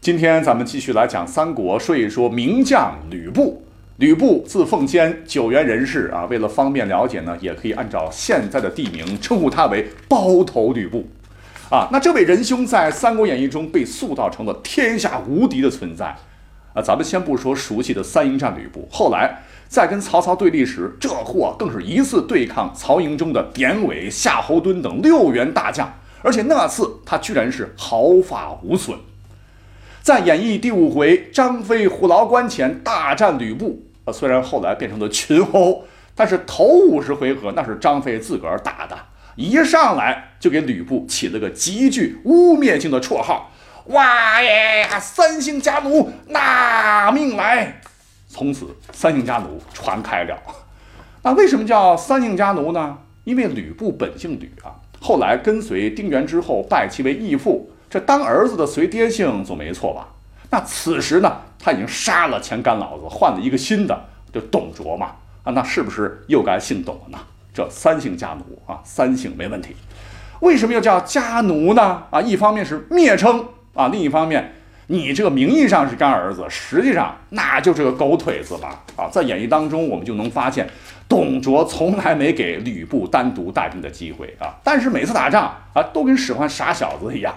今天咱们继续来讲三国，说一说名将吕布。吕布字奉先，九原人士啊。为了方便了解呢，也可以按照现在的地名称呼他为包头吕布。啊，那这位仁兄在《三国演义》中被塑造成了天下无敌的存在。啊，咱们先不说熟悉的三英战吕布，后来在跟曹操对立时，这货更是一次对抗曹营中的典韦、夏侯惇等六员大将，而且那次他居然是毫发无损。在演义第五回，张飞虎牢关前大战吕布。呃，虽然后来变成了群殴，但是头五十回合那是张飞自个儿打的，一上来就给吕布起了个极具污蔑性的绰号：“哇耶，三姓家奴拿命来！”从此三姓家奴传开了。那为什么叫三姓家奴呢？因为吕布本姓吕啊，后来跟随丁原之后，拜其为义父。这当儿子的随爹姓总没错吧？那此时呢，他已经杀了前干老子，换了一个新的，就董卓嘛。啊，那是不是又该姓董了呢？这三姓家奴啊，三姓没问题。为什么又叫家奴呢？啊，一方面是蔑称啊，另一方面，你这个名义上是干儿子，实际上那就是个狗腿子吧？啊，在演义当中，我们就能发现，董卓从来没给吕布单独带兵的机会啊，但是每次打仗啊，都跟使唤傻小子一样。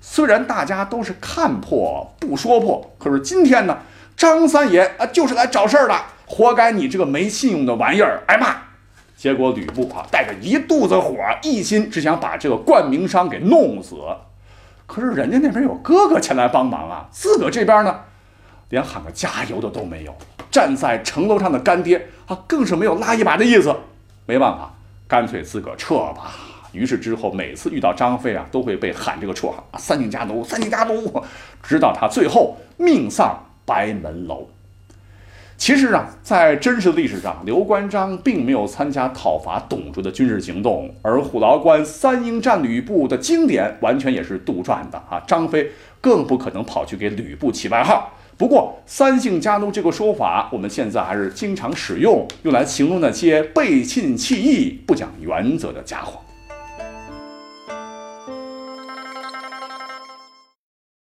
虽然大家都是看破不说破，可是今天呢，张三爷啊就是来找事儿的，活该你这个没信用的玩意儿挨骂。结果吕布啊带着一肚子火，一心只想把这个冠名商给弄死。可是人家那边有哥哥前来帮忙啊，自个这边呢，连喊个加油的都没有。站在城楼上的干爹啊，更是没有拉一把的意思。没办法，干脆自个撤吧。于是之后，每次遇到张飞啊，都会被喊这个绰号，“三姓家奴，三姓家奴”，直到他最后命丧白门楼。其实啊，在真实的历史上，刘关张并没有参加讨伐董卓的军事行动，而虎牢关三英战吕布的经典完全也是杜撰的啊！张飞更不可能跑去给吕布起外号。不过，“三姓家奴”这个说法，我们现在还是经常使用，用来形容那些背信弃义、不讲原则的家伙。